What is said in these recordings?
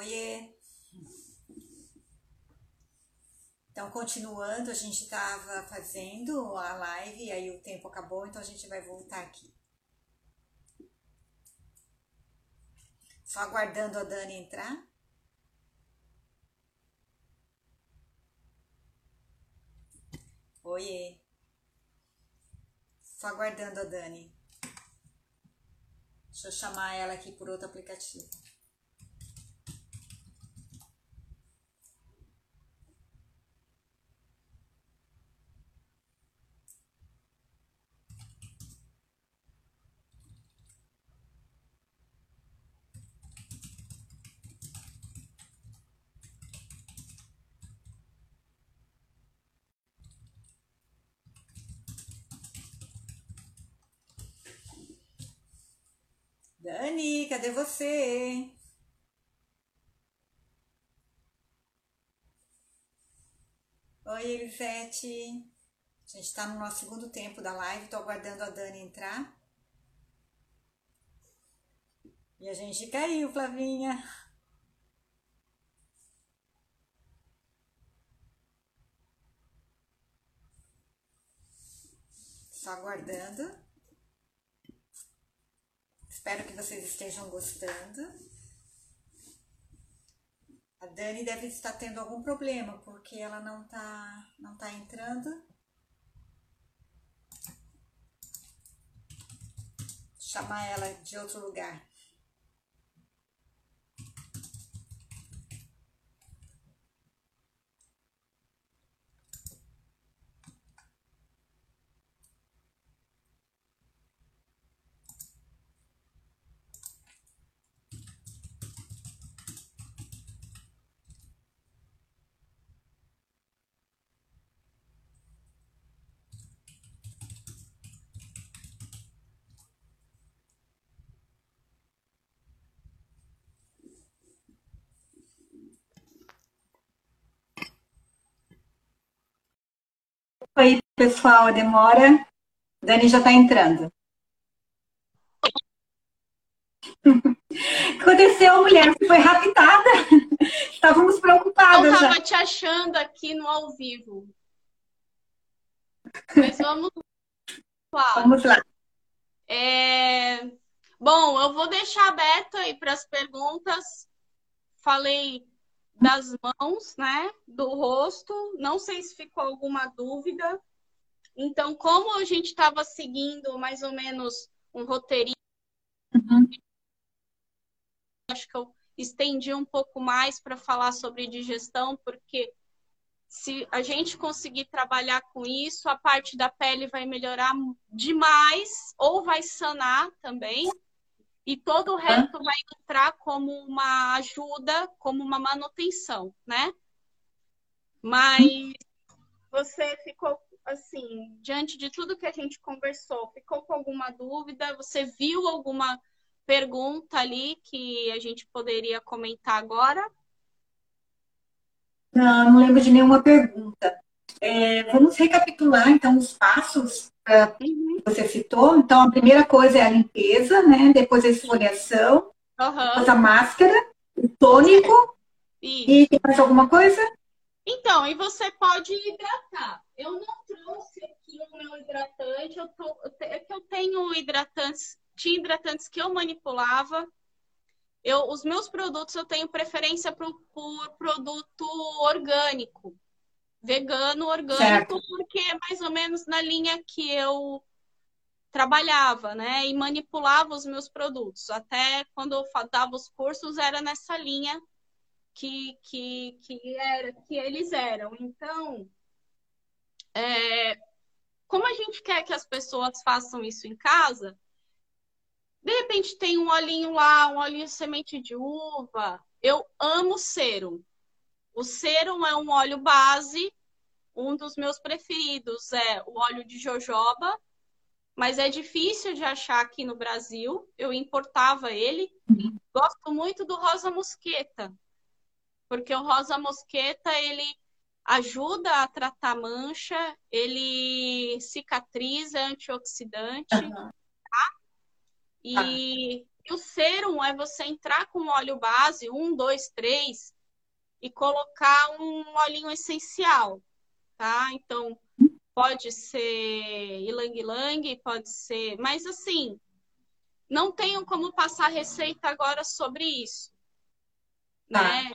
Oiê! Então, continuando, a gente estava fazendo a live e aí o tempo acabou, então a gente vai voltar aqui. Só aguardando a Dani entrar. Oiê! Só aguardando a Dani. Deixa eu chamar ela aqui por outro aplicativo. Dani, cadê você? Oi, Elisete. A gente está no nosso segundo tempo da live, estou aguardando a Dani entrar. E a gente caiu, Flavinha. Só aguardando. Espero que vocês estejam gostando. A Dani deve estar tendo algum problema, porque ela não tá, não tá entrando. Chamar ela de outro lugar. Oi, pessoal, a demora. Dani já está entrando. Aconteceu, mulher, você foi raptada. Estávamos preocupadas. Eu estava te achando aqui no ao vivo. Mas vamos lá. Vamos lá. É... Bom, eu vou deixar aberto aí para as perguntas. Falei das mãos, né? Do rosto. Não sei se ficou alguma dúvida. Então, como a gente estava seguindo mais ou menos um roteirinho, uhum. acho que eu estendi um pouco mais para falar sobre digestão, porque se a gente conseguir trabalhar com isso, a parte da pele vai melhorar demais ou vai sanar também e todo o resto vai entrar como uma ajuda, como uma manutenção, né? Mas você ficou assim, diante de tudo que a gente conversou, ficou com alguma dúvida? Você viu alguma pergunta ali que a gente poderia comentar agora? Não, não lembro de nenhuma pergunta. É, vamos recapitular então os passos uhum. que você citou. Então, a primeira coisa é a limpeza, né? Depois a esfoliação, uhum. depois a máscara, o tônico. E tem mais alguma coisa? Então, e você pode hidratar. Eu não trouxe aqui o meu hidratante, eu tô, é eu tenho hidratantes, tinha hidratantes que eu manipulava. Eu, os meus produtos eu tenho preferência por, por produto orgânico vegano orgânico, certo. porque é mais ou menos na linha que eu trabalhava, né? E manipulava os meus produtos. Até quando eu dava os cursos, era nessa linha que, que, que, era, que eles eram. Então, é, como a gente quer que as pessoas façam isso em casa, de repente tem um olhinho lá, um olhinho de semente de uva. Eu amo serum. O serum é um óleo base. Um dos meus preferidos é o óleo de jojoba, mas é difícil de achar aqui no Brasil. Eu importava ele. Gosto muito do rosa mosqueta, porque o rosa mosqueta ele ajuda a tratar mancha, ele cicatriza, é antioxidante, uhum. tá? E o serum é você entrar com óleo base, um, dois, três, e colocar um olhinho essencial, tá? Então, pode ser ilang-ilang, pode ser. Mas assim, não tenho como passar receita agora sobre isso. Tá. Né?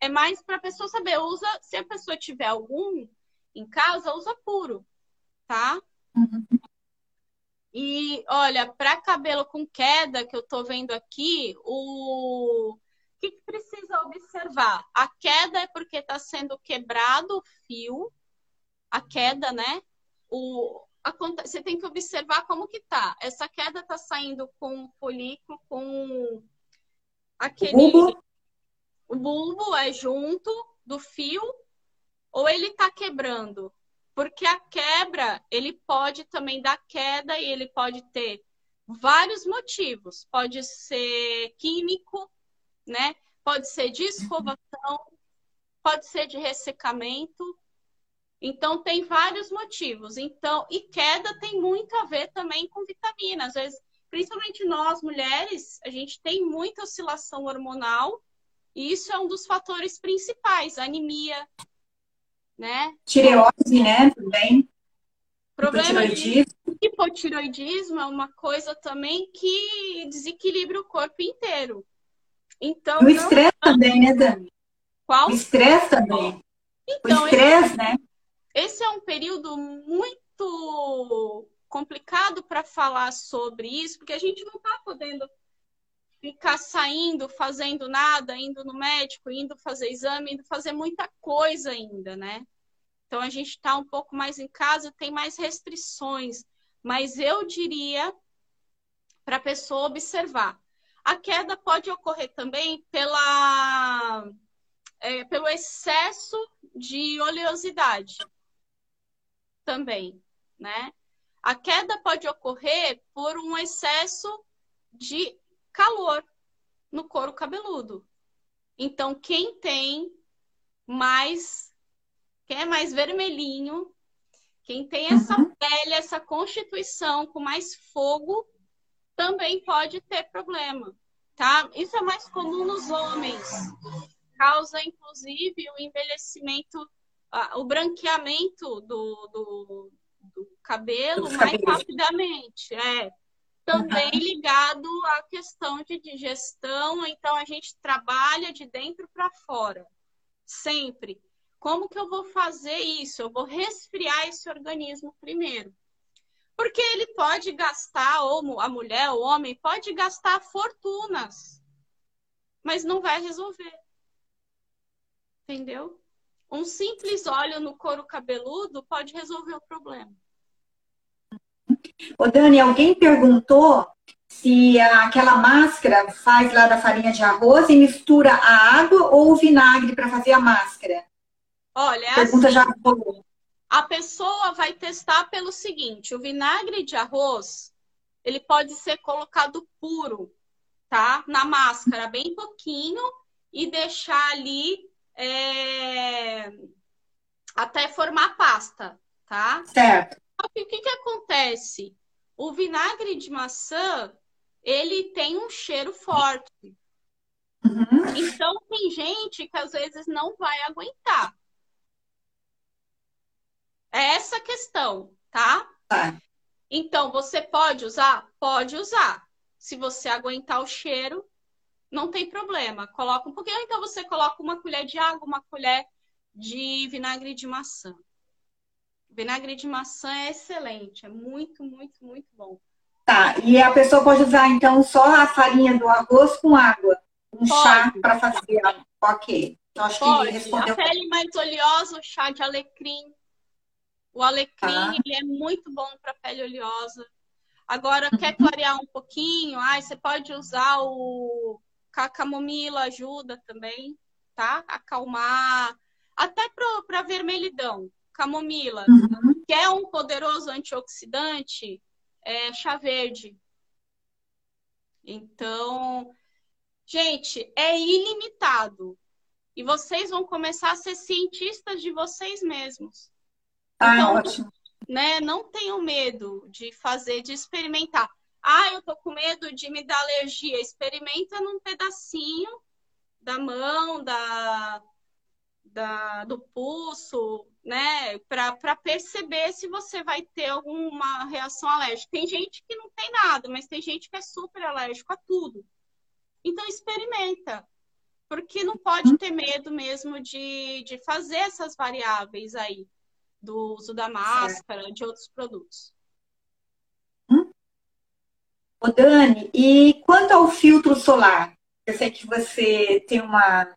É mais para a pessoa saber. Usa, se a pessoa tiver algum em casa, usa puro, tá? Uhum. E olha, para cabelo com queda que eu tô vendo aqui, o que, que precisa observar? A queda é porque está sendo quebrado o fio, a queda, né? O, a, você tem que observar como que tá. Essa queda tá saindo com o folículo, com aquele. O bulbo, o bulbo é junto do fio, ou ele tá quebrando? Porque a quebra, ele pode também dar queda e ele pode ter vários motivos. Pode ser químico, né? Pode ser de escovação, pode ser de ressecamento. Então tem vários motivos. Então, e queda tem muito a ver também com vitaminas. Às vezes, principalmente nós mulheres, a gente tem muita oscilação hormonal e isso é um dos fatores principais, anemia, né? Tireoide, né, também. Problema de hipotiroidismo é uma coisa também que desequilibra o corpo inteiro. Então, o estresse também, né, Dani? Qual? O estresse também. Então, o estresse, né? Esse é um período muito complicado para falar sobre isso, porque a gente não está podendo ficar saindo, fazendo nada, indo no médico, indo fazer exame, indo fazer muita coisa ainda, né? Então a gente está um pouco mais em casa, tem mais restrições, mas eu diria para a pessoa observar. A queda pode ocorrer também pela, é, pelo excesso de oleosidade também, né? A queda pode ocorrer por um excesso de calor no couro cabeludo. Então, quem tem mais, quem é mais vermelhinho, quem tem essa uhum. pele, essa constituição com mais fogo, também pode ter problema, tá? Isso é mais comum nos homens. Causa, inclusive, o envelhecimento, o branqueamento do, do, do cabelo mais rapidamente. É. Também ligado à questão de digestão, então a gente trabalha de dentro para fora, sempre. Como que eu vou fazer isso? Eu vou resfriar esse organismo primeiro. Porque ele pode gastar, ou a mulher, o homem, pode gastar fortunas, mas não vai resolver. Entendeu? Um simples óleo no couro cabeludo pode resolver o problema. Ô Dani, alguém perguntou se aquela máscara faz lá da farinha de arroz e mistura a água ou o vinagre para fazer a máscara. Olha, pergunta assim, já a pessoa vai testar pelo seguinte: o vinagre de arroz ele pode ser colocado puro, tá? Na máscara, bem pouquinho, e deixar ali é... até formar pasta, tá? Certo. O que, que acontece? O vinagre de maçã ele tem um cheiro forte. Uhum. Então tem gente que às vezes não vai aguentar. É essa questão, tá? Tá. Então, você pode usar? Pode usar. Se você aguentar o cheiro, não tem problema. Coloca um pouquinho, então você coloca uma colher de água, uma colher de vinagre de maçã. Vinagre de maçã é excelente, é muito, muito, muito bom. Tá, e a pessoa pode usar então só a farinha do arroz com água, um pode. chá para fazer. Ok. Então, acho pode. que respondeu. A pele mais oleosa, o chá de alecrim, o alecrim ah. ele é muito bom para pele oleosa. Agora, quer uhum. clarear um pouquinho? Ah, você pode usar o a camomila, ajuda também, tá? Acalmar. Até para vermelhidão. Camomila, uhum. que é um poderoso antioxidante, é chá verde. Então, gente, é ilimitado. E vocês vão começar a ser cientistas de vocês mesmos. Ah, então, ótimo. Né, não tenham medo de fazer, de experimentar. Ah, eu tô com medo de me dar alergia. Experimenta num pedacinho da mão, da, da do pulso, né? Para perceber se você vai ter alguma reação alérgica. Tem gente que não tem nada, mas tem gente que é super alérgico a tudo. Então experimenta. Porque não pode ter medo mesmo de, de fazer essas variáveis aí do uso da máscara, de outros produtos. Ô Dani, e quanto ao filtro solar? Eu sei que você tem uma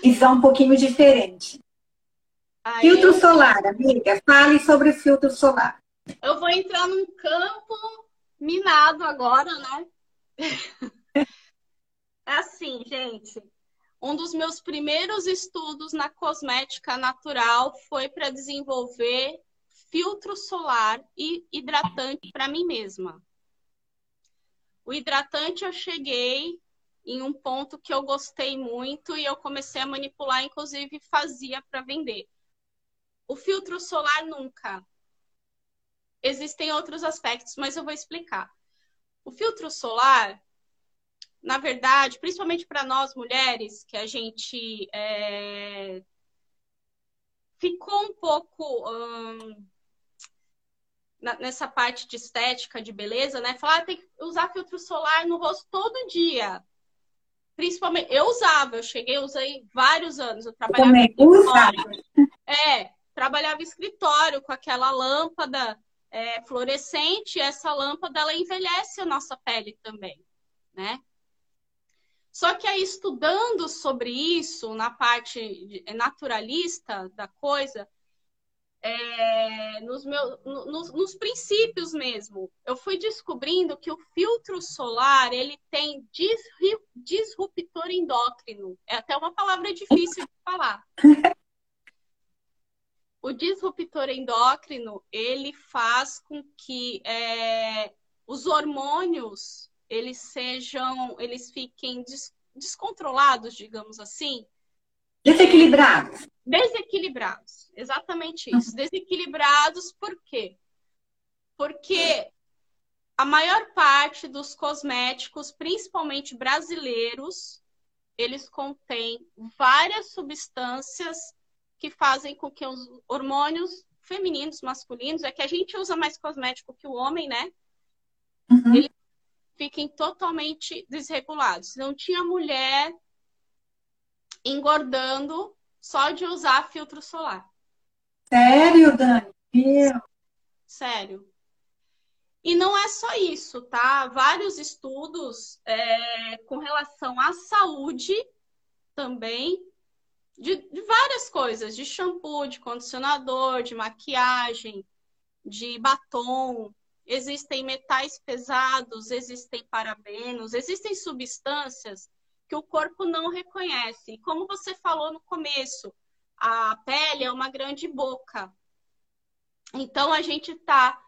visão um pouquinho diferente. Aí filtro eu... solar, amiga, fale sobre o filtro solar. Eu vou entrar num campo minado agora, né? é assim, gente. Um dos meus primeiros estudos na cosmética natural foi para desenvolver filtro solar e hidratante para mim mesma. O hidratante eu cheguei em um ponto que eu gostei muito e eu comecei a manipular, inclusive fazia para vender. O filtro solar nunca. Existem outros aspectos, mas eu vou explicar. O filtro solar, na verdade, principalmente para nós mulheres, que a gente é... ficou um pouco hum, nessa parte de estética, de beleza, né? Falar, ah, tem que usar filtro solar no rosto todo dia. Principalmente, eu usava, eu cheguei, usei vários anos. Eu trabalhava Também, escritório. É, trabalhava escritório com aquela lâmpada é, fluorescente. essa lâmpada, ela envelhece a nossa pele também, né? Só que aí, estudando sobre isso, na parte naturalista da coisa, é, nos, meus, nos, nos, princípios mesmo, eu fui descobrindo que o filtro solar ele tem disruptor endócrino. É até uma palavra difícil de falar. O disruptor endócrino ele faz com que é, os hormônios eles sejam, eles fiquem des, descontrolados, digamos assim, Desequilibrados. Desequilibrados, exatamente isso. Desequilibrados por quê? Porque a maior parte dos cosméticos, principalmente brasileiros, eles contêm várias substâncias que fazem com que os hormônios femininos, masculinos, é que a gente usa mais cosmético que o homem, né? Uhum. Eles fiquem totalmente desregulados. Não tinha mulher engordando só de usar filtro solar. Sério, Dani? Meu. Sério. E não é só isso, tá? Vários estudos é, com relação à saúde também, de, de, várias coisas, de shampoo, de condicionador, de maquiagem, de batom. Existem metais pesados, existem parabenos, existem substâncias que o corpo não reconhece. Como você falou no começo, a pele é uma grande boca. Então a gente está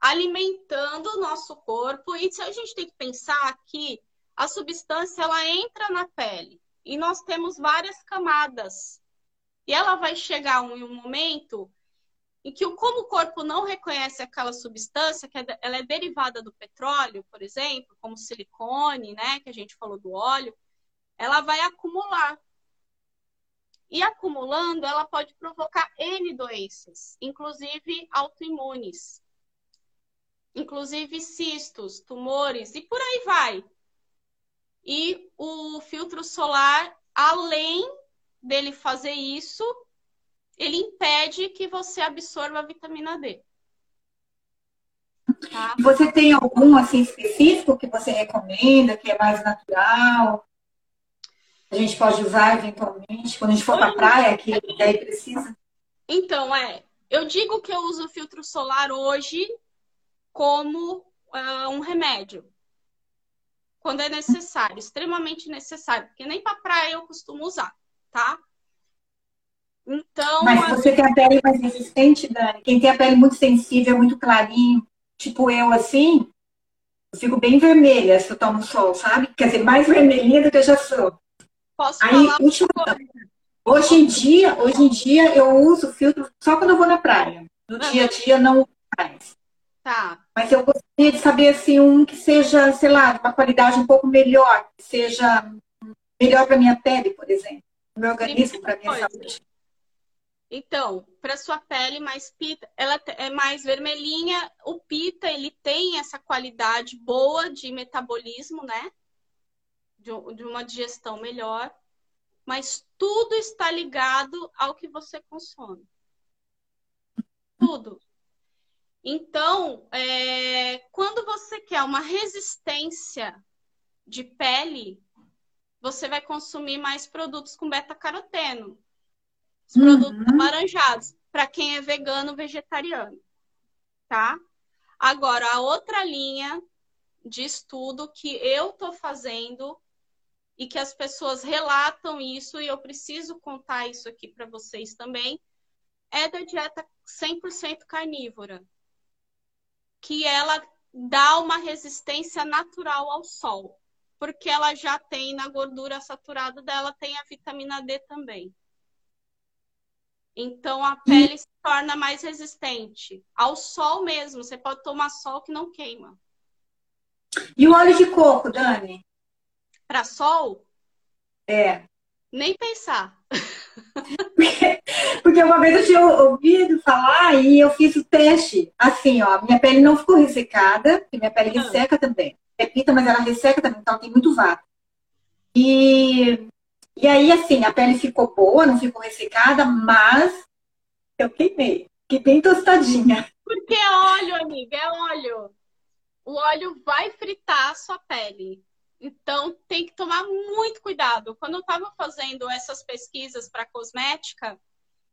alimentando o nosso corpo e se a gente tem que pensar que a substância ela entra na pele e nós temos várias camadas e ela vai chegar em um momento em que como o corpo não reconhece aquela substância que é ela é derivada do petróleo, por exemplo, como silicone, né, que a gente falou do óleo, ela vai acumular. E acumulando, ela pode provocar N doenças, inclusive autoimunes, inclusive cistos, tumores e por aí vai. E o filtro solar, além dele fazer isso, ele impede que você absorva a vitamina D. Tá? Você tem algum assim específico que você recomenda, que é mais natural? A gente pode usar eventualmente quando a gente for para praia, que daí precisa? Então, é. Eu digo que eu uso filtro solar hoje como uh, um remédio. Quando é necessário, extremamente necessário, porque nem para praia eu costumo usar, tá? Então. Mas você tem a pele mais resistente, Dani? Quem tem a pele muito sensível, muito clarinho, tipo eu assim, eu fico bem vermelha se eu tomo sol, sabe? Quer dizer, mais vermelhinha do que eu já sou. Posso Aí, falar última, hoje em dia, hoje em dia eu uso filtro só quando eu vou na praia. No dia a dia não mais. Tá. Mas eu gostaria de saber assim, um que seja, sei lá, uma qualidade um pouco melhor, que seja melhor para minha pele, por exemplo. Meu organismo, para minha coisa. saúde. Então, para sua pele mais pita, ela é mais vermelhinha. O pita, ele tem essa qualidade boa de metabolismo, né? De, uma digestão melhor. Mas tudo está ligado ao que você consome. Tudo. Então, é, quando você quer uma resistência de pele, você vai consumir mais produtos com beta-caroteno. Os produtos uhum. para quem é vegano, vegetariano, tá? Agora, a outra linha de estudo que eu tô fazendo e que as pessoas relatam isso e eu preciso contar isso aqui para vocês também, é da dieta 100% carnívora, que ela dá uma resistência natural ao sol, porque ela já tem na gordura saturada dela tem a vitamina D também. Então a pele se torna mais resistente ao sol mesmo. Você pode tomar sol que não queima. E o óleo de coco, Dani? Para sol? É. Nem pensar. Porque uma vez eu tinha ouvido falar e eu fiz o teste. Assim, ó, minha pele não ficou ressecada, porque minha pele ah. resseca também. Repita, mas ela resseca também, então tem muito vácuo. E e aí, assim, a pele ficou boa, não ficou ressecada, mas eu queimei. Que bem tostadinha. Porque é óleo, amiga, é óleo. O óleo vai fritar a sua pele. Então, tem que tomar muito cuidado. Quando eu estava fazendo essas pesquisas para cosmética,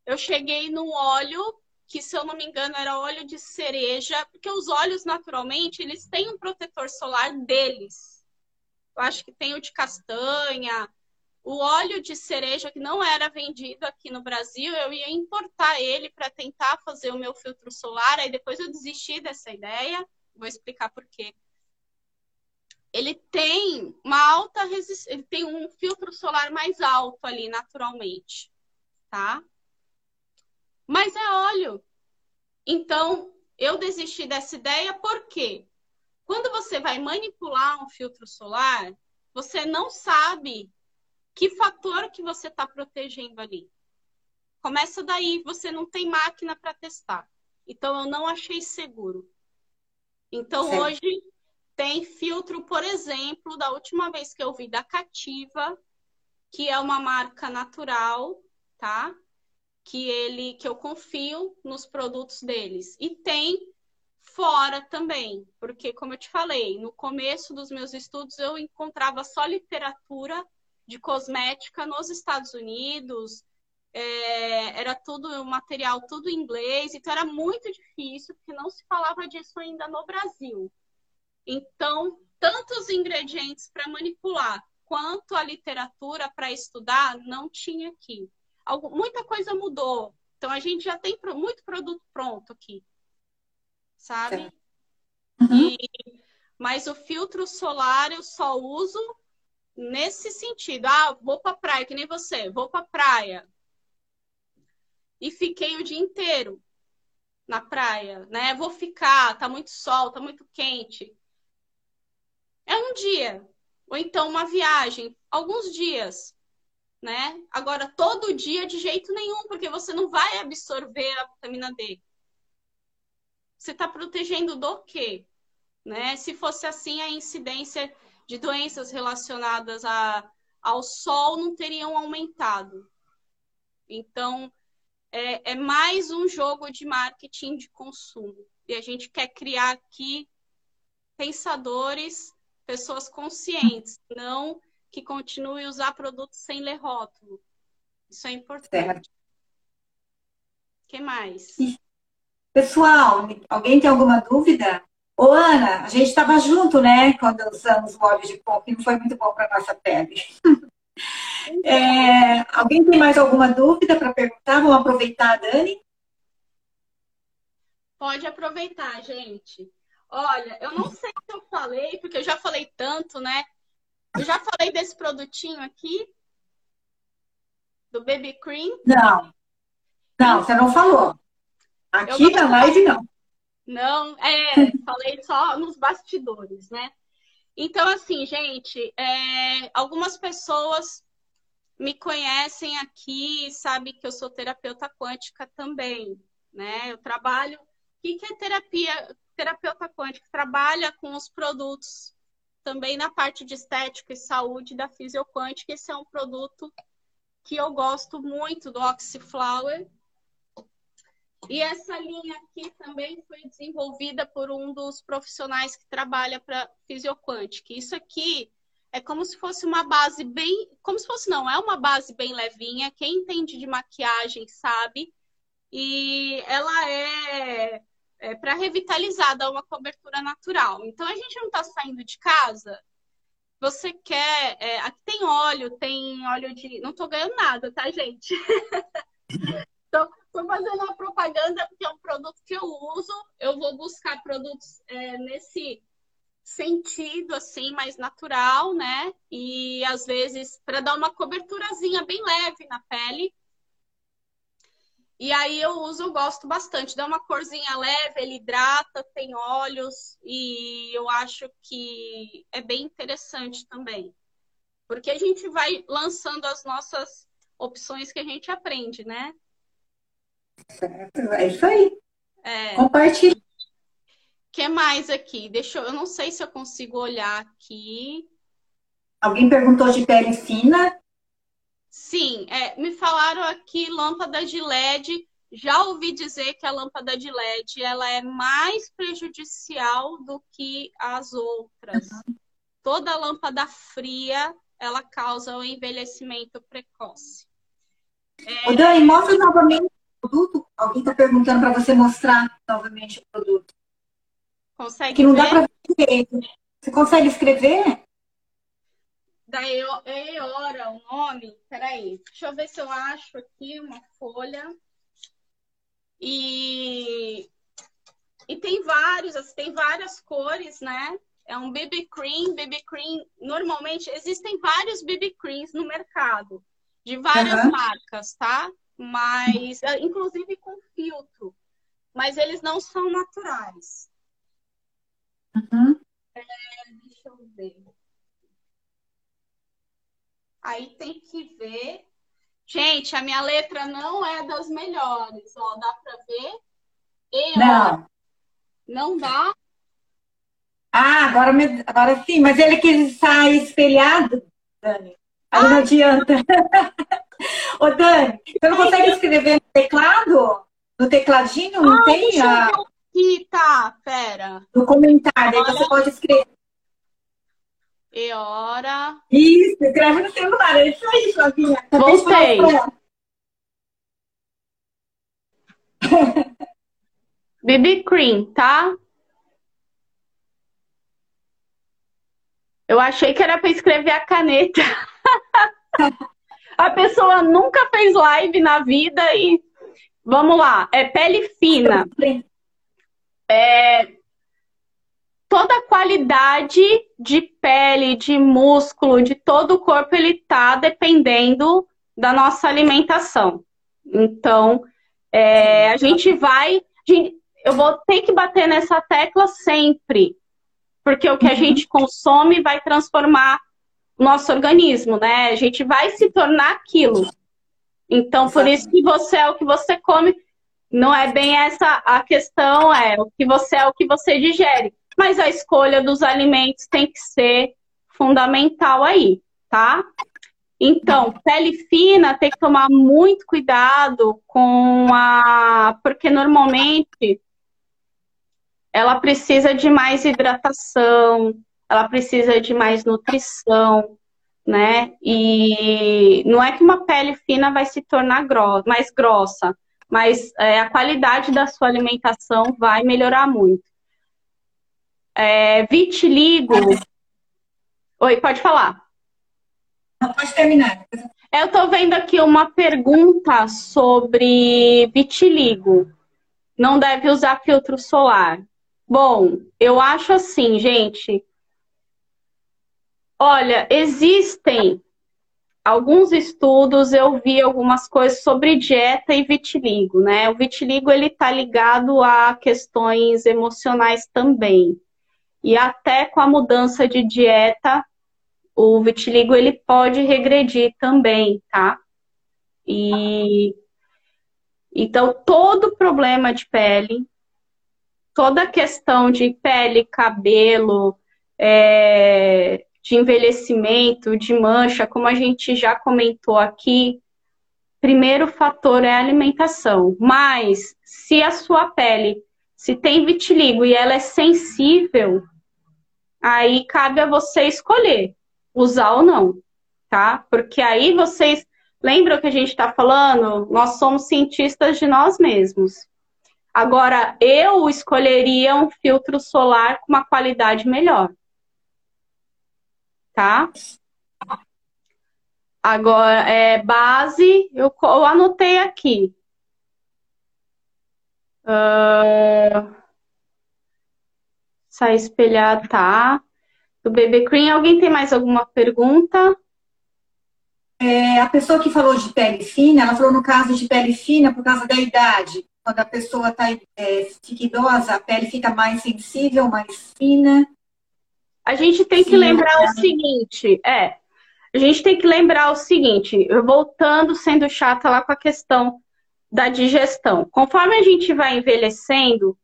eu cheguei no óleo que, se eu não me engano, era óleo de cereja, porque os óleos, naturalmente, eles têm um protetor solar deles. Eu acho que tem o de castanha, o óleo de cereja que não era vendido aqui no Brasil, eu ia importar ele para tentar fazer o meu filtro solar. Aí depois eu desisti dessa ideia. Vou explicar por quê. Ele tem uma alta resistência, ele tem um filtro solar mais alto ali naturalmente, tá? Mas é óleo. Então, eu desisti dessa ideia porque quando você vai manipular um filtro solar, você não sabe que fator que você está protegendo ali? Começa daí, você não tem máquina para testar. Então eu não achei seguro. Então certo. hoje tem filtro, por exemplo, da última vez que eu vi da Cativa, que é uma marca natural, tá? Que ele que eu confio nos produtos deles. E tem fora também, porque como eu te falei, no começo dos meus estudos eu encontrava só literatura de cosmética nos Estados Unidos, é, era tudo material tudo em inglês, então era muito difícil, porque não se falava disso ainda no Brasil. Então, tantos ingredientes para manipular quanto a literatura para estudar não tinha aqui. Algo, muita coisa mudou. Então a gente já tem muito produto pronto aqui. Sabe? Uhum. E, mas o filtro solar eu só uso nesse sentido. Ah, vou pra praia, que nem você, vou pra praia. E fiquei o dia inteiro na praia, né? Vou ficar, tá muito sol, tá muito quente. É um dia. Ou então uma viagem, alguns dias, né? Agora, todo dia de jeito nenhum, porque você não vai absorver a vitamina D. Você está protegendo do quê? Né? Se fosse assim, a incidência de doenças relacionadas a, ao sol não teriam aumentado. Então, é, é mais um jogo de marketing de consumo. E a gente quer criar aqui pensadores, pessoas conscientes, não que continue a usar produtos sem ler rótulo. Isso é importante. O que mais? Pessoal, alguém tem alguma dúvida? Ô, Ana, a gente estava junto, né, quando usamos o óleo de coco não foi muito bom para nossa pele. É, alguém tem mais alguma dúvida para perguntar? Vamos aproveitar, Dani? Pode aproveitar, gente. Olha, eu não sei se eu falei, porque eu já falei tanto, né? Eu já falei desse produtinho aqui, do Baby Cream. Não. Não, você não falou. Aqui na live, não. Não, é, falei só nos bastidores, né? Então, assim, gente, é, algumas pessoas me conhecem aqui, sabe que eu sou terapeuta quântica também, né? Eu trabalho. O que é terapia? Terapeuta quântica trabalha com os produtos também na parte de estética e saúde da Fisioquântica. Esse é um produto que eu gosto muito do Oxyflower. E essa linha aqui também foi desenvolvida por um dos profissionais que trabalha para Fisioquântica. Isso aqui é como se fosse uma base bem. Como se fosse, não, é uma base bem levinha. Quem entende de maquiagem sabe. E ela é, é para revitalizar, dar uma cobertura natural. Então a gente não está saindo de casa. Você quer. É, aqui tem óleo, tem óleo de. Não estou ganhando nada, tá, gente? Estou fazendo uma propaganda porque é um produto que eu uso. Eu vou buscar produtos é, nesse sentido assim mais natural, né? E às vezes para dar uma coberturazinha bem leve na pele. E aí eu uso, eu gosto bastante, dá uma corzinha leve, ele hidrata, tem óleos e eu acho que é bem interessante também. Porque a gente vai lançando as nossas opções que a gente aprende, né? Certo, é isso aí. É... Compartilhe que mais aqui? Deixa eu, eu não sei se eu consigo olhar aqui. Alguém perguntou de pele fina? Sim, é, me falaram aqui lâmpada de LED. Já ouvi dizer que a lâmpada de LED ela é mais prejudicial do que as outras. Uhum. Toda lâmpada fria ela causa o envelhecimento precoce. É... Ô Dani, mostra novamente o produto. Alguém está perguntando para você mostrar novamente o produto. Consegue que não ver? dá para ver Você consegue escrever? Da Eora, o nome. Peraí, deixa eu ver se eu acho aqui uma folha. E, e tem vários, assim, tem várias cores, né? É um BB cream, BB cream. Normalmente existem vários BB creams no mercado, de várias uhum. marcas, tá? Mas, é, inclusive com filtro. Mas eles não são naturais. Uhum. É, deixa eu ver. Aí tem que ver. Gente, a minha letra não é das melhores, ó. Dá para ver? Não. Não dá? Ah, agora, me... agora sim, mas ele que sai espelhado, Dani. Aí ah, não adianta. Ô, Dani, você não consegue escrever no teclado? No tecladinho? Não ah, tem? A aqui, tá, pera. No comentário, aí você pode escrever. E hora. Isso, escreve no celular, é isso aí, Flavinha. Voltei. BB Cream, tá? Eu achei que era para escrever a caneta. a pessoa nunca fez live na vida e vamos lá, é pele fina é, toda a qualidade de pele, de músculo, de todo o corpo, ele está dependendo da nossa alimentação. Então, é, a gente vai. Eu vou ter que bater nessa tecla sempre, porque o que a uhum. gente consome vai transformar o nosso organismo, né? A gente vai se tornar aquilo. Então, por isso que você é o que você come não é bem essa a questão, é o que você é o que você digere. Mas a escolha dos alimentos tem que ser fundamental aí, tá? Então, pele fina tem que tomar muito cuidado com a. Porque normalmente ela precisa de mais hidratação, ela precisa de mais nutrição, né? E não é que uma pele fina vai se tornar grossa, mais grossa, mas é, a qualidade da sua alimentação vai melhorar muito. É, vitiligo. Oi, pode falar. pode terminar. Eu estou vendo aqui uma pergunta sobre vitiligo. Não deve usar filtro solar. Bom, eu acho assim, gente. Olha, existem alguns estudos eu vi algumas coisas sobre dieta e vitiligo, né? O vitiligo ele tá ligado a questões emocionais também. E até com a mudança de dieta, o vitiligo ele pode regredir também, tá? E então todo problema de pele, toda questão de pele, cabelo, é, de envelhecimento, de mancha, como a gente já comentou aqui, primeiro fator é a alimentação. Mas se a sua pele, se tem vitiligo e ela é sensível, aí cabe a você escolher usar ou não, tá? Porque aí vocês lembram que a gente está falando? Nós somos cientistas de nós mesmos. Agora, eu escolheria um filtro solar com uma qualidade melhor tá? Agora, é, base, eu, eu anotei aqui. Uh, sai espelhado, tá? Do Baby Cream, alguém tem mais alguma pergunta? É, a pessoa que falou de pele fina, ela falou no caso de pele fina por causa da idade. Quando a pessoa tá, é, fica idosa, a pele fica mais sensível, mais fina. A gente tem Sim, que lembrar o seguinte, é, a gente tem que lembrar o seguinte, voltando sendo chata lá com a questão da digestão. Conforme a gente vai envelhecendo,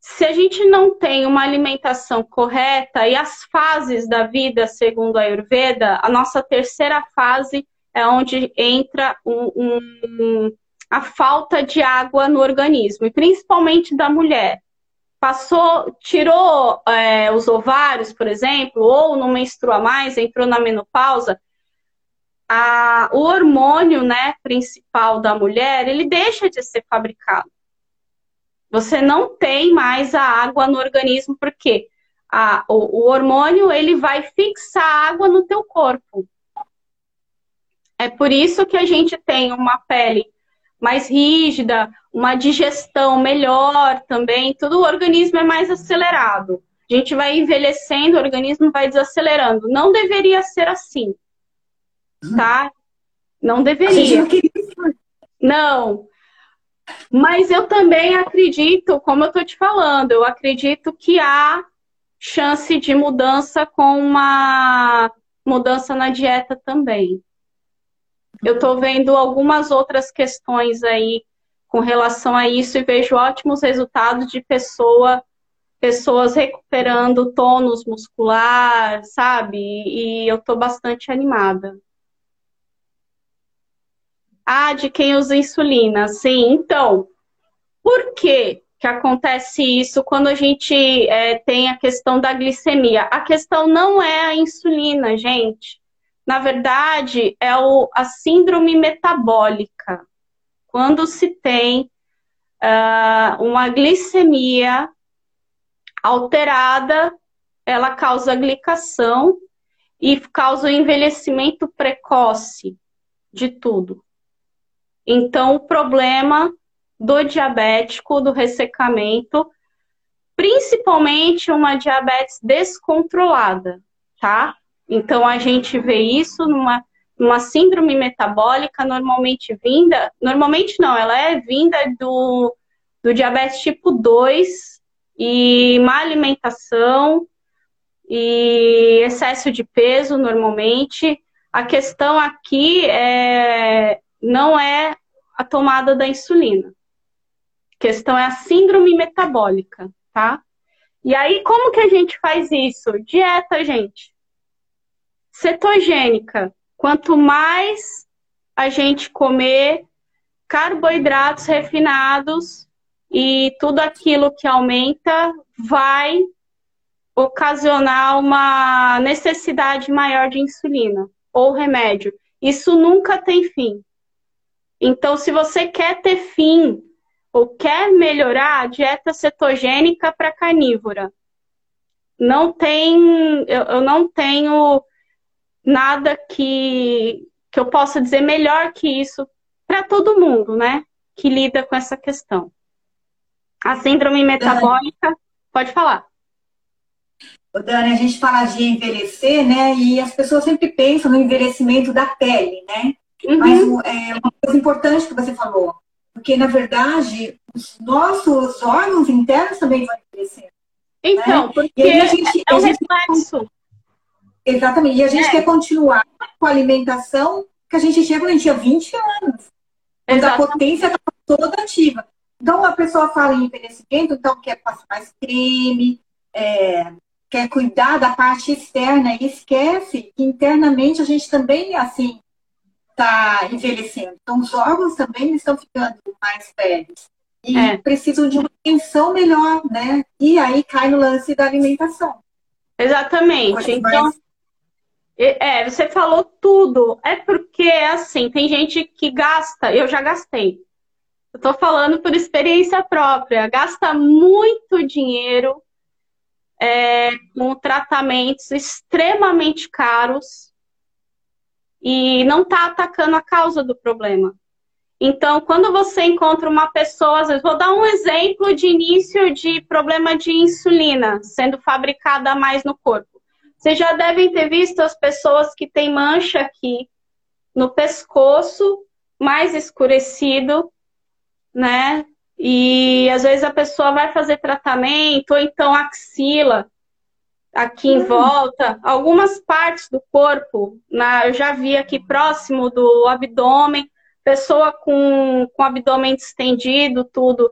se a gente não tem uma alimentação correta e as fases da vida, segundo a Ayurveda, a nossa terceira fase é onde entra um, um, a falta de água no organismo, e principalmente da mulher passou, tirou é, os ovários, por exemplo, ou não menstrua mais, entrou na menopausa, a, o hormônio né, principal da mulher, ele deixa de ser fabricado. Você não tem mais a água no organismo, porque a, o, o hormônio ele vai fixar água no teu corpo. É por isso que a gente tem uma pele mais rígida, uma digestão melhor também, tudo o organismo é mais acelerado. A gente vai envelhecendo, o organismo vai desacelerando. Não deveria ser assim, tá? Não deveria. Não. Mas eu também acredito, como eu tô te falando, eu acredito que há chance de mudança com uma mudança na dieta também. Eu estou vendo algumas outras questões aí com relação a isso e vejo ótimos resultados de pessoa, pessoas recuperando tônus muscular, sabe? E eu estou bastante animada. Ah, de quem usa insulina, sim. Então, por que que acontece isso quando a gente é, tem a questão da glicemia? A questão não é a insulina, gente na verdade, é o, a síndrome metabólica. Quando se tem uh, uma glicemia alterada, ela causa glicação e causa o envelhecimento precoce de tudo. Então, o problema do diabético, do ressecamento, principalmente uma diabetes descontrolada, tá? Então, a gente vê isso numa, numa síndrome metabólica normalmente vinda, normalmente não, ela é vinda do, do diabetes tipo 2 e má alimentação e excesso de peso normalmente. A questão aqui é, não é a tomada da insulina. A questão é a síndrome metabólica, tá? E aí, como que a gente faz isso? Dieta, gente cetogênica. Quanto mais a gente comer carboidratos refinados e tudo aquilo que aumenta vai ocasionar uma necessidade maior de insulina ou remédio. Isso nunca tem fim. Então, se você quer ter fim ou quer melhorar a dieta cetogênica para carnívora, não tem, eu, eu não tenho nada que, que eu possa dizer melhor que isso para todo mundo, né? Que lida com essa questão. A síndrome metabólica, pode falar. Dani, a gente fala de envelhecer, né? E as pessoas sempre pensam no envelhecimento da pele, né? Uhum. Mas é uma coisa importante que você falou, porque na verdade os nossos órgãos internos também vão envelhecer. Então, né? porque a gente, é um reflexo. Exatamente. E a gente é. quer continuar com a alimentação que a gente tinha quando a gente tinha 20 anos. Quando a potência estava toda ativa. Então, a pessoa fala em envelhecimento, então quer passar mais creme, é, quer cuidar da parte externa e esquece que internamente a gente também, assim, está envelhecendo. Então, os órgãos também estão ficando mais velhos. E é. precisam de uma atenção melhor, né? E aí cai no lance da alimentação. Exatamente. Então, é, você falou tudo. É porque, assim, tem gente que gasta, eu já gastei. Eu tô falando por experiência própria. Gasta muito dinheiro é, com tratamentos extremamente caros e não está atacando a causa do problema. Então, quando você encontra uma pessoa, às vezes, vou dar um exemplo de início de problema de insulina sendo fabricada mais no corpo. Vocês já devem ter visto as pessoas que têm mancha aqui no pescoço, mais escurecido, né? E às vezes a pessoa vai fazer tratamento, ou então axila aqui em volta, algumas partes do corpo, na, eu já vi aqui próximo do abdômen, pessoa com, com abdômen distendido, tudo.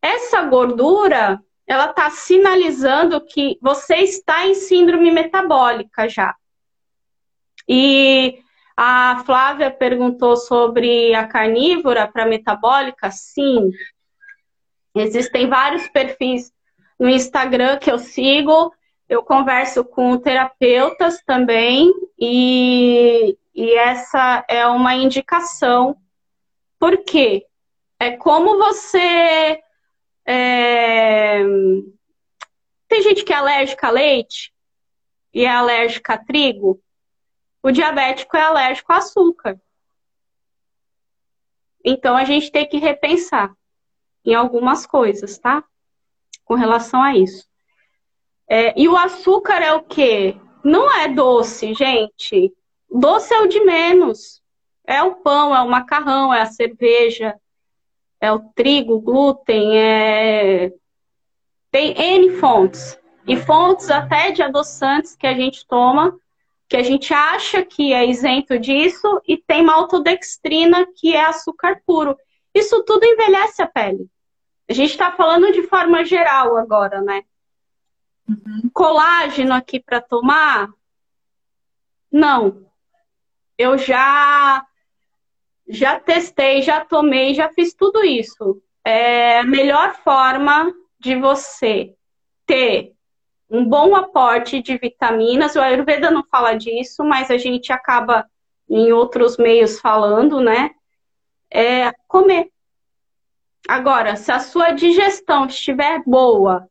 Essa gordura, ela está sinalizando que você está em síndrome metabólica já. E a Flávia perguntou sobre a carnívora para metabólica. Sim, Existem vários perfis no Instagram que eu sigo. Eu converso com terapeutas também e, e essa é uma indicação. Por quê? É como você. É... Tem gente que é alérgica a leite e é alérgica a trigo. O diabético é alérgico a açúcar. Então a gente tem que repensar em algumas coisas, tá? Com relação a isso. É, e o açúcar é o quê? Não é doce, gente. Doce é o de menos. É o pão, é o macarrão, é a cerveja, é o trigo, glúten, é... tem N fontes. E fontes até de adoçantes que a gente toma, que a gente acha que é isento disso, e tem maltodextrina, que é açúcar puro. Isso tudo envelhece a pele. A gente está falando de forma geral agora, né? Uhum. Colágeno aqui para tomar? Não. Eu já já testei, já tomei, já fiz tudo isso. É a melhor forma de você ter um bom aporte de vitaminas. O Ayurveda não fala disso, mas a gente acaba em outros meios falando, né? É comer. Agora, se a sua digestão estiver boa,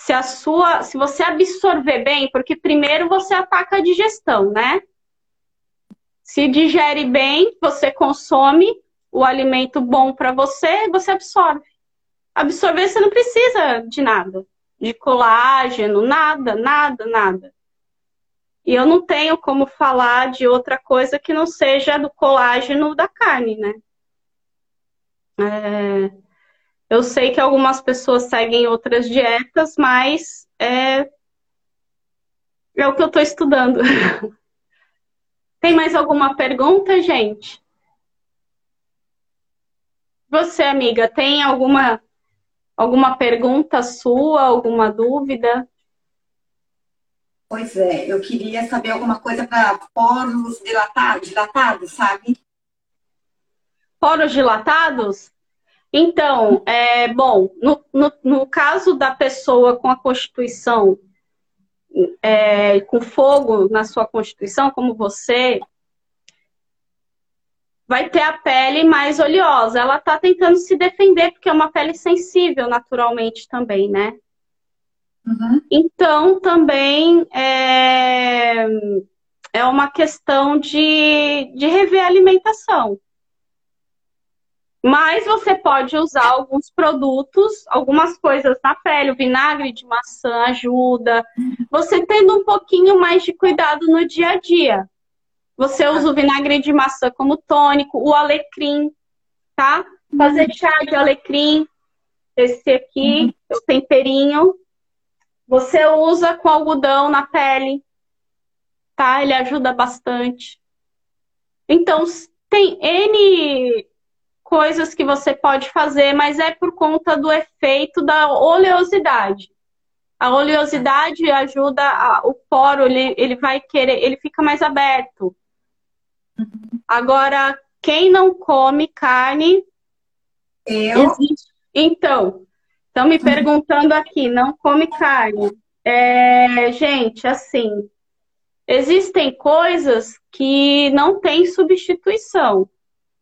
se a sua, se você absorver bem, porque primeiro você ataca a digestão, né? Se digere bem, você consome o alimento bom para você, você absorve. Absorver você não precisa de nada, de colágeno, nada, nada, nada. E eu não tenho como falar de outra coisa que não seja do colágeno da carne, né? É, eu sei que algumas pessoas seguem outras dietas, mas é, é o que eu estou estudando. Tem mais alguma pergunta, gente? Você, amiga, tem alguma alguma pergunta sua, alguma dúvida? Pois é, eu queria saber alguma coisa para poros dilatados, dilatados, sabe? Poros dilatados? Então, é, bom, no, no, no caso da pessoa com a Constituição, é, com fogo na sua Constituição, como você, vai ter a pele mais oleosa. Ela está tentando se defender, porque é uma pele sensível naturalmente também, né? Uhum. Então, também é, é uma questão de, de rever a alimentação. Mas você pode usar alguns produtos, algumas coisas na pele. O vinagre de maçã ajuda. Você tendo um pouquinho mais de cuidado no dia a dia. Você usa o vinagre de maçã como tônico, o alecrim, tá? Fazer chá de alecrim. Esse aqui, o temperinho. Você usa com algodão na pele, tá? Ele ajuda bastante. Então, tem N coisas que você pode fazer, mas é por conta do efeito da oleosidade. A oleosidade ajuda a, o poro, ele, ele vai querer, ele fica mais aberto. Agora, quem não come carne. Eu? Existe... Então, estão me perguntando aqui, não come carne. É, gente, assim, existem coisas que não têm substituição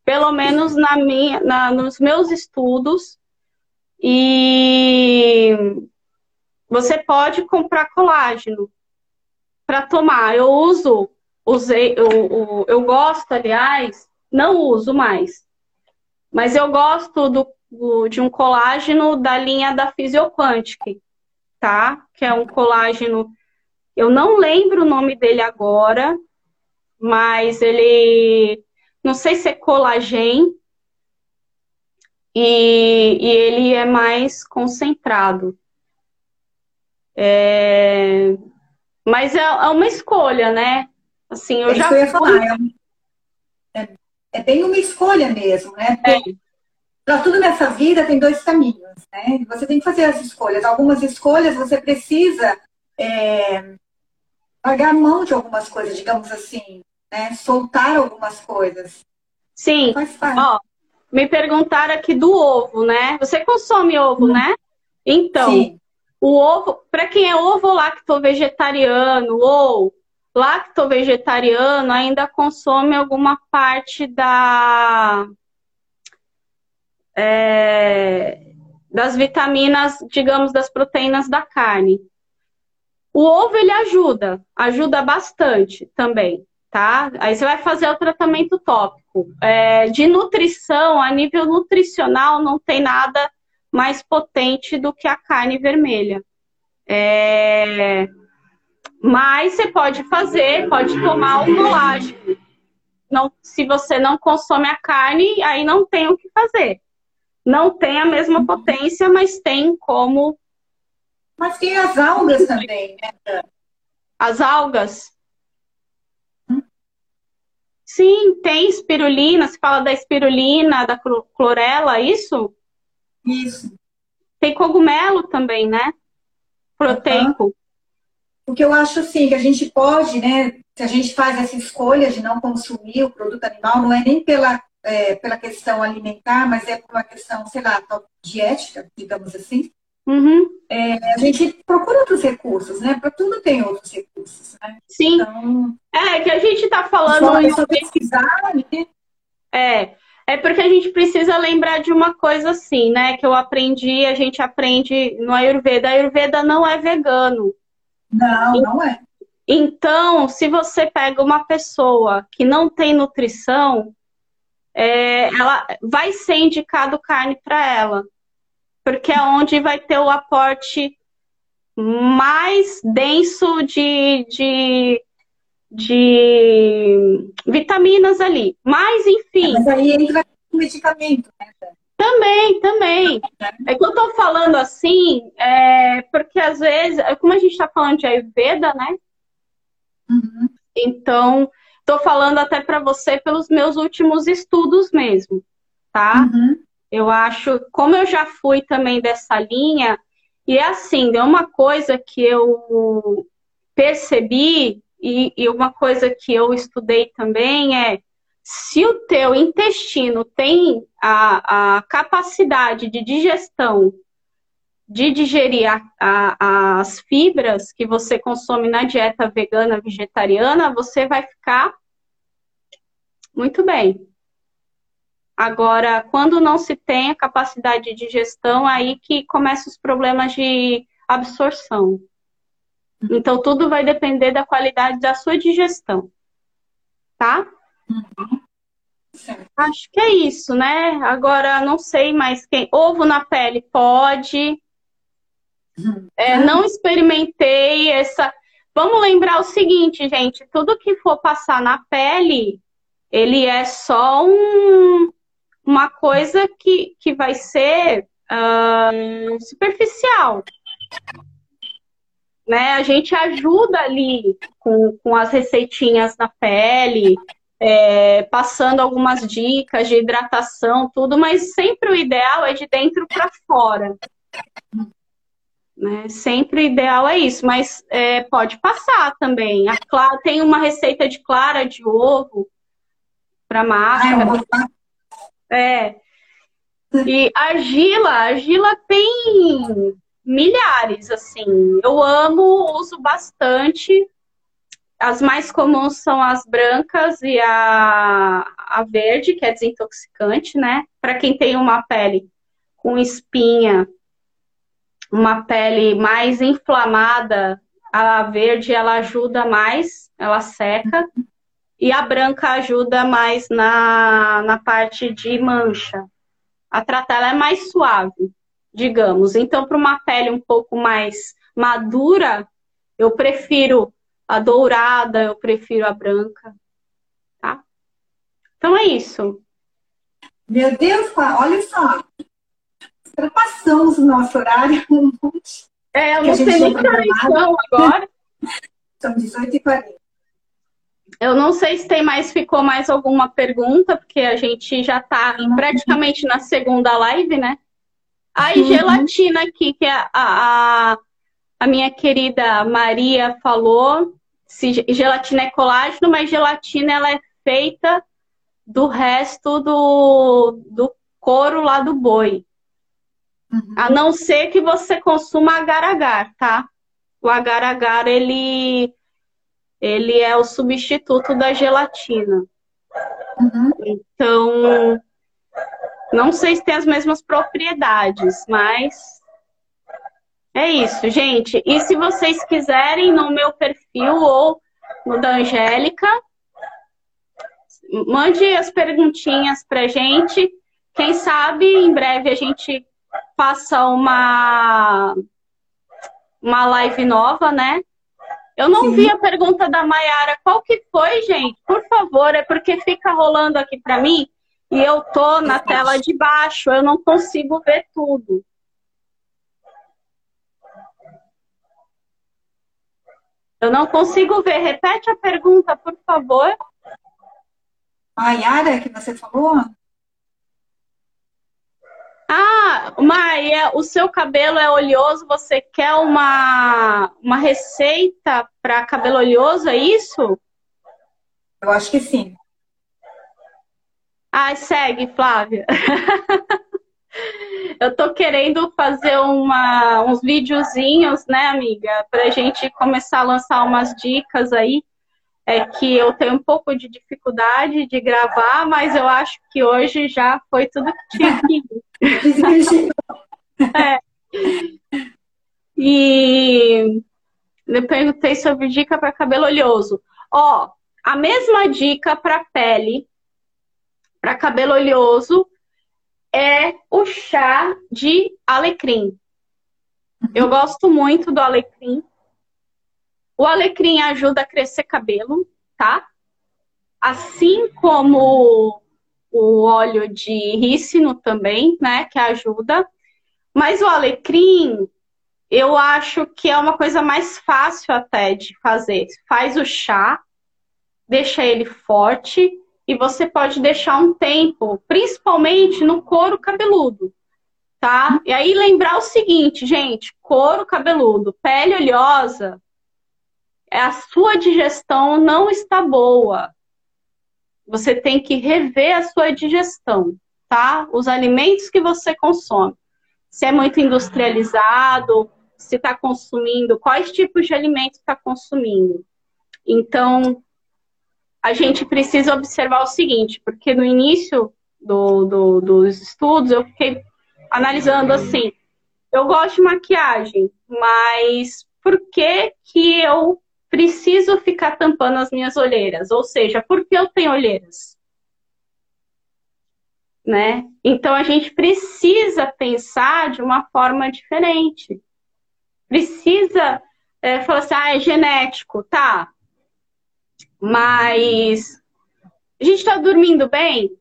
pelo menos na minha, na, nos meus estudos. E você pode comprar colágeno para tomar. Eu uso, usei, eu, eu, eu, gosto, aliás, não uso mais, mas eu gosto do, do, de um colágeno da linha da Physioquantic, tá? Que é um colágeno, eu não lembro o nome dele agora, mas ele não sei se é colagem, e, e ele é mais concentrado. É... Mas é, é, uma escolha, né? Assim, eu é já. Eu ia falar, é, é, é, bem uma escolha mesmo, né? É. Para tudo nessa vida tem dois caminhos, né? Você tem que fazer as escolhas. Algumas escolhas você precisa é, largar mão de algumas coisas, digamos assim né? Soltar algumas coisas. Sim. Ó, me perguntaram aqui do ovo, né? Você consome ovo, hum. né? Então, Sim. o ovo, para quem é ovo lacto vegetariano ou lacto vegetariano, ainda consome alguma parte da é, das vitaminas, digamos, das proteínas da carne. O ovo ele ajuda, ajuda bastante também tá? Aí você vai fazer o tratamento tópico. É, de nutrição, a nível nutricional, não tem nada mais potente do que a carne vermelha. É... Mas você pode fazer, pode tomar o colágeno. Não, se você não consome a carne, aí não tem o que fazer. Não tem a mesma potência, mas tem como. Mas tem as algas também, né? As algas? Sim, tem espirulina, se fala da espirulina, da clorela, é isso? Isso. Tem cogumelo também, né? Proteico. Uhum. O que eu acho assim, que a gente pode, né? Se a gente faz essa escolha de não consumir o produto animal, não é nem pela, é, pela questão alimentar, mas é por uma questão, sei lá, diética, digamos assim. Uhum. É, a gente procura outros recursos, né? Para tudo tem outros recursos. Né? Sim. Então, é que a gente está falando. É só pesquisar, né? É. É porque a gente precisa lembrar de uma coisa assim, né? Que eu aprendi, a gente aprende no Ayurveda. A Ayurveda não é vegano. Não, não é. Então, se você pega uma pessoa que não tem nutrição, é, ela vai ser indicado carne para ela porque é onde vai ter o aporte mais denso de, de, de vitaminas ali. Mas, enfim. Mas aí entra o medicamento, né? Também, também. É que eu tô falando assim, é, porque às vezes, como a gente está falando de Ayurveda, né? Uhum. Então, tô falando até para você pelos meus últimos estudos mesmo, tá? Uhum. Eu acho, como eu já fui também dessa linha, e é assim, é uma coisa que eu percebi e, e uma coisa que eu estudei também é se o teu intestino tem a, a capacidade de digestão de digerir a, a, as fibras que você consome na dieta vegana, vegetariana, você vai ficar muito bem. Agora, quando não se tem a capacidade de gestão, aí que começam os problemas de absorção. Então, tudo vai depender da qualidade da sua digestão. Tá? Uhum. Acho que é isso, né? Agora não sei mais quem. Ovo na pele pode. É, não experimentei essa. Vamos lembrar o seguinte, gente: tudo que for passar na pele, ele é só um, uma coisa que, que vai ser uh, superficial. Né? A gente ajuda ali com, com as receitinhas na pele, é, passando algumas dicas de hidratação, tudo, mas sempre o ideal é de dentro para fora. Né? Sempre o ideal é isso, mas é, pode passar também. Clara, tem uma receita de clara de ovo para máscara. É. E argila, argila tem milhares, assim. Eu amo, uso bastante. As mais comuns são as brancas e a, a verde, que é desintoxicante, né? Para quem tem uma pele com espinha, uma pele mais inflamada, a verde ela ajuda mais, ela seca. E a branca ajuda mais na, na parte de mancha. A tratar ela é mais suave, digamos. Então, para uma pele um pouco mais madura, eu prefiro a dourada, eu prefiro a branca. Tá? Então é isso. Meu Deus, olha só. Ultrapassamos o nosso horário. É, eu não sei nem que agora. São 18h40. Eu não sei se tem mais, ficou mais alguma pergunta, porque a gente já está praticamente na segunda live, né? Aí, uhum. gelatina aqui, que a, a, a minha querida Maria falou, se gelatina é colágeno, mas gelatina ela é feita do resto do, do couro lá do boi. Uhum. A não ser que você consuma agar-agar, tá? O agar-agar, ele ele é o substituto da gelatina. Uhum. Então, não sei se tem as mesmas propriedades, mas é isso, gente. E se vocês quiserem, no meu perfil ou no da Angélica, mande as perguntinhas pra gente. Quem sabe em breve a gente faça uma uma live nova, né? Eu não Sim. vi a pergunta da Mayara. Qual que foi, gente? Por favor, é porque fica rolando aqui para mim e eu tô na tela de baixo, eu não consigo ver tudo. Eu não consigo ver. Repete a pergunta, por favor. Mayara, que você falou? Ah, Maia, o seu cabelo é oleoso, você quer uma, uma receita para cabelo oleoso, é isso? Eu acho que sim. Ai, segue, Flávia. Eu tô querendo fazer uma, uns videozinhos, né, amiga, pra gente começar a lançar umas dicas aí é que eu tenho um pouco de dificuldade de gravar, mas eu acho que hoje já foi tudo que tinha que é. E eu perguntei sobre dica para cabelo oleoso. Ó, a mesma dica para pele, para cabelo oleoso, é o chá de alecrim. Eu gosto muito do alecrim. O alecrim ajuda a crescer cabelo, tá? Assim como o óleo de rícino também, né, que ajuda. Mas o alecrim, eu acho que é uma coisa mais fácil até de fazer. Faz o chá, deixa ele forte e você pode deixar um tempo, principalmente no couro cabeludo, tá? E aí lembrar o seguinte, gente, couro cabeludo, pele oleosa, a sua digestão não está boa. Você tem que rever a sua digestão, tá? Os alimentos que você consome. Se é muito industrializado, se está consumindo, quais tipos de alimentos está consumindo. Então, a gente precisa observar o seguinte, porque no início do, do, dos estudos eu fiquei analisando assim, eu gosto de maquiagem, mas por que que eu preciso ficar tampando as minhas olheiras. Ou seja, por que eu tenho olheiras? né? Então a gente precisa pensar de uma forma diferente. Precisa é, falar assim, ah, é genético, tá? Mas a gente está dormindo bem?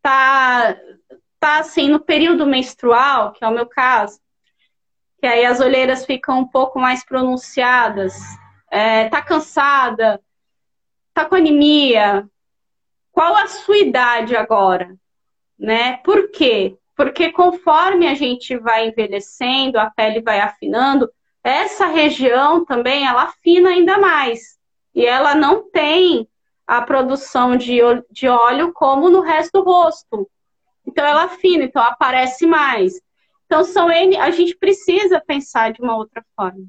Tá, tá assim no período menstrual, que é o meu caso, que aí as olheiras ficam um pouco mais pronunciadas. É, tá cansada? Tá com anemia? Qual a sua idade agora? Né? Por quê? Porque conforme a gente vai envelhecendo, a pele vai afinando, essa região também ela afina ainda mais. E ela não tem a produção de, de óleo como no resto do rosto. Então ela afina, então aparece mais. Então são N, a gente precisa pensar de uma outra forma.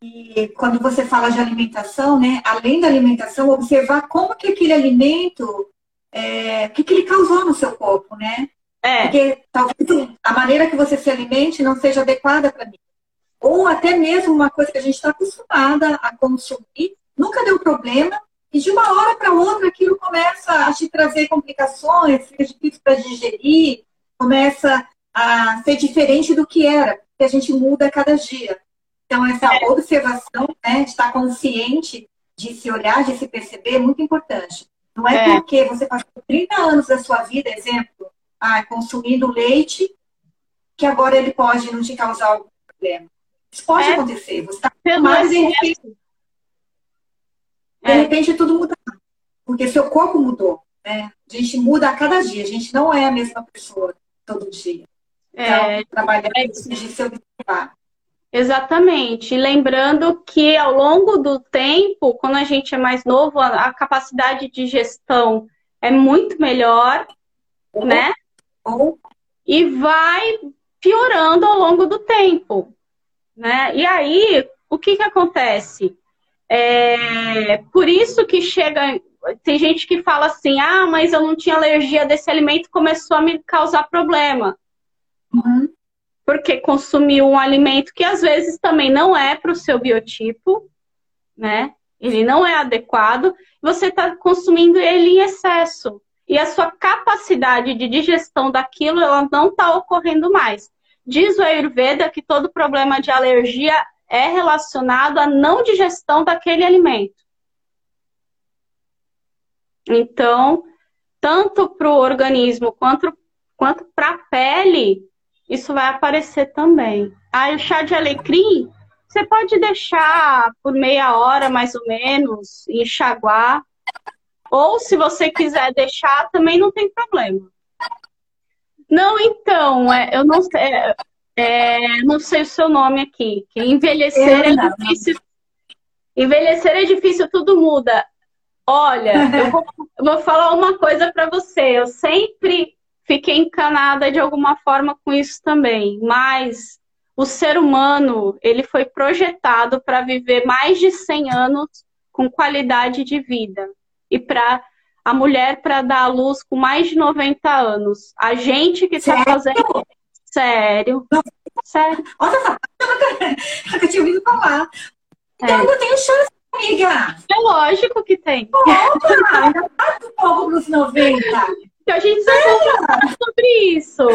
E quando você fala de alimentação, né, além da alimentação, observar como que aquele alimento, é, o que, que ele causou no seu corpo, né? É. Porque talvez a maneira que você se alimente não seja adequada para mim. Ou até mesmo uma coisa que a gente está acostumada a consumir, nunca deu problema, e de uma hora para outra aquilo começa a te trazer complicações, fica difícil para digerir, começa a ser diferente do que era, porque a gente muda a cada dia. Então, essa é. observação, né, de estar consciente, de se olhar, de se perceber, é muito importante. Não é, é. porque você passou 30 anos da sua vida, exemplo, ah, consumindo leite, que agora ele pode não te causar algum problema. Isso pode é. acontecer. Você está mais de repente, de é. repente tudo muda. Porque seu corpo mudou. Né? A gente muda a cada dia. A gente não é a mesma pessoa todo dia. É. trabalhar é. de se observar. Exatamente. lembrando que ao longo do tempo, quando a gente é mais novo, a capacidade de gestão é muito melhor, uhum. né? Uhum. E vai piorando ao longo do tempo, né? E aí, o que que acontece? É, por isso que chega, tem gente que fala assim, ah, mas eu não tinha alergia desse alimento, começou a me causar problema. Uhum porque consumiu um alimento que às vezes também não é para o seu biotipo, né? Ele não é adequado, você está consumindo ele em excesso. E a sua capacidade de digestão daquilo ela não está ocorrendo mais. Diz o Ayurveda que todo problema de alergia é relacionado à não digestão daquele alimento. Então, tanto para o organismo quanto, quanto para a pele, isso vai aparecer também. Aí o chá de alecrim, você pode deixar por meia hora mais ou menos, enxaguar. Ou se você quiser deixar, também não tem problema. Não, então, é, eu não, é, é, não sei o seu nome aqui. Que envelhecer é difícil. Envelhecer é difícil, tudo muda. Olha, eu vou, vou falar uma coisa para você. Eu sempre fiquei encanada de alguma forma com isso também. Mas o ser humano, ele foi projetado para viver mais de 100 anos com qualidade de vida. E para a mulher para dar à luz com mais de 90 anos. A gente que está fazendo. Sério. Sério. Olha, eu tinha ouvido falar. Então, é. eu tenho chance, amiga. É lógico que tem. Opa, ainda tá do povo nos 90. Então a gente precisa sobre isso.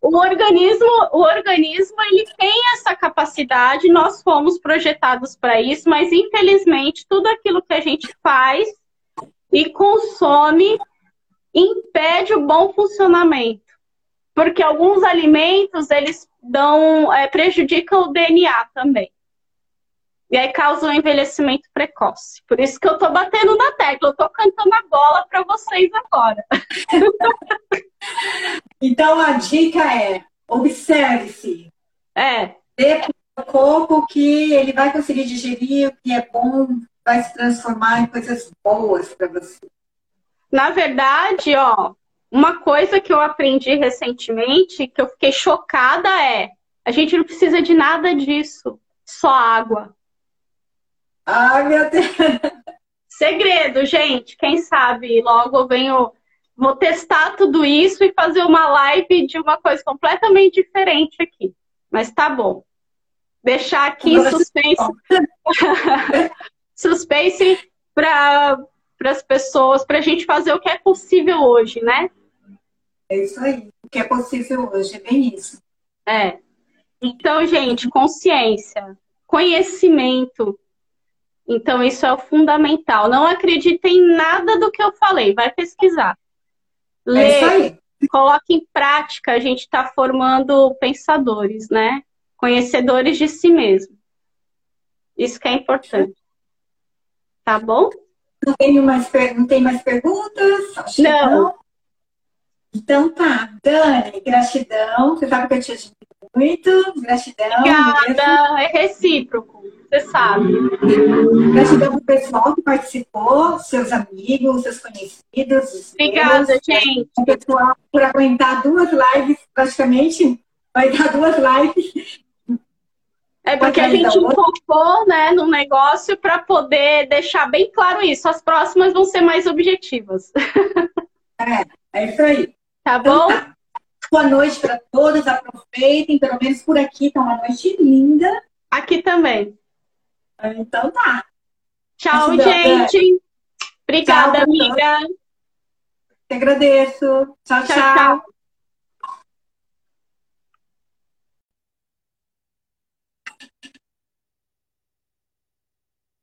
O organismo, o organismo ele tem essa capacidade, nós fomos projetados para isso, mas infelizmente tudo aquilo que a gente faz e consome impede o bom funcionamento. Porque alguns alimentos eles dão é, prejudicam o DNA também. E aí causa um envelhecimento precoce. Por isso que eu tô batendo na tecla, eu tô cantando a bola para vocês agora. então a dica é: observe-se. É. Dê para o corpo que ele vai conseguir digerir o que é bom, vai se transformar em coisas boas para você. Na verdade, ó, uma coisa que eu aprendi recentemente, que eu fiquei chocada é: a gente não precisa de nada disso, só água. Ai, meu Deus. Segredo, gente. Quem sabe logo eu venho. Vou testar tudo isso e fazer uma live de uma coisa completamente diferente aqui. Mas tá bom. Deixar aqui suspense. suspense para para as pessoas, para a gente fazer o que é possível hoje, né? É isso aí. O que é possível hoje, é bem isso. É. Então, gente, consciência, conhecimento. Então, isso é o fundamental. Não acredite em nada do que eu falei, vai pesquisar. Lê, é isso aí. coloque em prática. A gente está formando pensadores, né? Conhecedores de si mesmo. Isso que é importante. Tá bom? Não tem mais, não tem mais perguntas? Não. não. Então tá. Dani, gratidão. Você sabe que eu te admiro muito. Gratidão. Obrigada. Mesmo. É recíproco. Você sabe. Gratidão pro pessoal que participou, seus amigos, seus conhecidos. Obrigada, meus, gente. O pessoal por aguentar duas lives, praticamente. Vai dar duas lives é porque a gente focou né, no negócio para poder deixar bem claro isso. As próximas vão ser mais objetivas. É, é isso aí. Tá então bom? Então, tá. Boa noite para todos. Aproveitem, pelo menos por aqui tá uma noite linda. Aqui também. Então tá. Tchau, gente. Obrigada, tchau, amiga. Te agradeço. tchau. tchau. tchau. tchau.